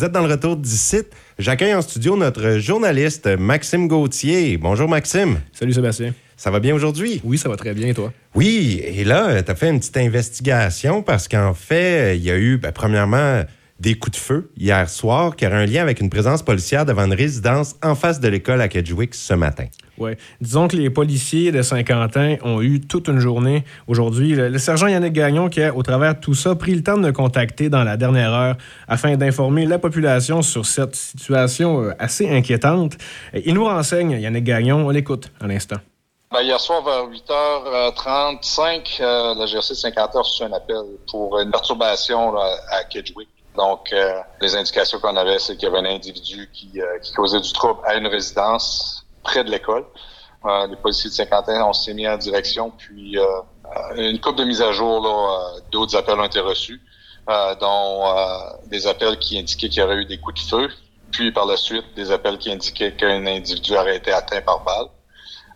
Vous êtes dans le retour d'ici. J'accueille en studio notre journaliste Maxime Gauthier. Bonjour Maxime. Salut Sébastien. Ça va bien aujourd'hui? Oui, ça va très bien, et toi? Oui, et là, tu as fait une petite investigation parce qu'en fait, il y a eu, ben, premièrement, des coups de feu hier soir qui auraient un lien avec une présence policière devant une résidence en face de l'école à Kedgewick ce matin. Oui. Disons que les policiers de Saint-Quentin ont eu toute une journée aujourd'hui. Le, sergent Yannick Gagnon, qui a, au travers de tout ça, pris le temps de me contacter dans la dernière heure afin d'informer la population sur cette situation euh, assez inquiétante. Il nous renseigne, Yannick Gagnon. On l'écoute à l'instant. Ben, hier soir, vers 8h35, euh, la GRC 50 a reçu un appel pour une perturbation à Kedgewick. Donc, euh, les indications qu'on avait, c'est qu'il y avait un individu qui, qui causait du trouble à une résidence près de l'école. Euh, les policiers de Saint-Quentin, on s'est mis en direction, puis euh, une coupe de mise à jour, là, d'autres appels ont été reçus, euh, dont des appels qui indiquaient qu'il y aurait eu des coups de feu, puis par la suite des appels qui indiquaient qu'un individu aurait été atteint par balle.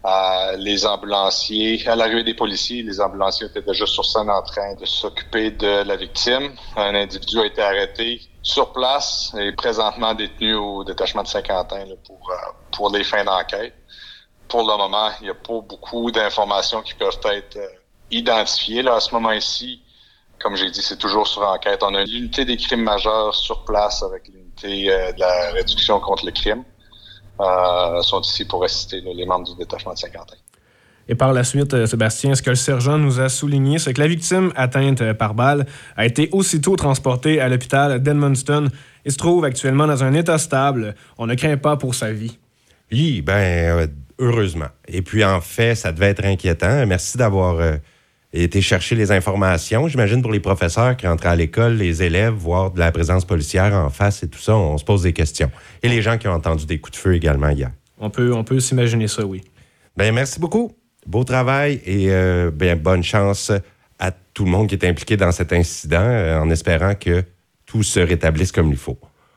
Euh, les ambulanciers, à l'arrivée des policiers, les ambulanciers étaient déjà sur scène en train de s'occuper de la victime. Un individu a été arrêté sur place et présentement détenu au détachement de Saint-Quentin pour, euh, pour les fins d'enquête. Pour le moment, il n'y a pas beaucoup d'informations qui peuvent être euh, identifiées. Là, à ce moment-ci, comme j'ai dit, c'est toujours sur enquête. On a l'unité des crimes majeurs sur place avec l'unité de la réduction contre le crime. Euh, sont ici pour assister les membres du détachement de Saint-Quentin. Et par la suite, euh, Sébastien, ce que le sergent nous a souligné, c'est que la victime atteinte euh, par balle a été aussitôt transportée à l'hôpital d'Edmundston et se trouve actuellement dans un état stable. On ne craint pas pour sa vie. Oui, ben heureusement. Et puis en fait, ça devait être inquiétant. Merci d'avoir été chercher les informations. J'imagine pour les professeurs qui rentrent à l'école, les élèves, voir de la présence policière en face et tout ça, on se pose des questions. Et les gens qui ont entendu des coups de feu également hier. On peut, on peut s'imaginer ça, oui. Ben merci beaucoup. Beau travail et euh, ben, bonne chance à tout le monde qui est impliqué dans cet incident, euh, en espérant que tout se rétablisse comme il faut.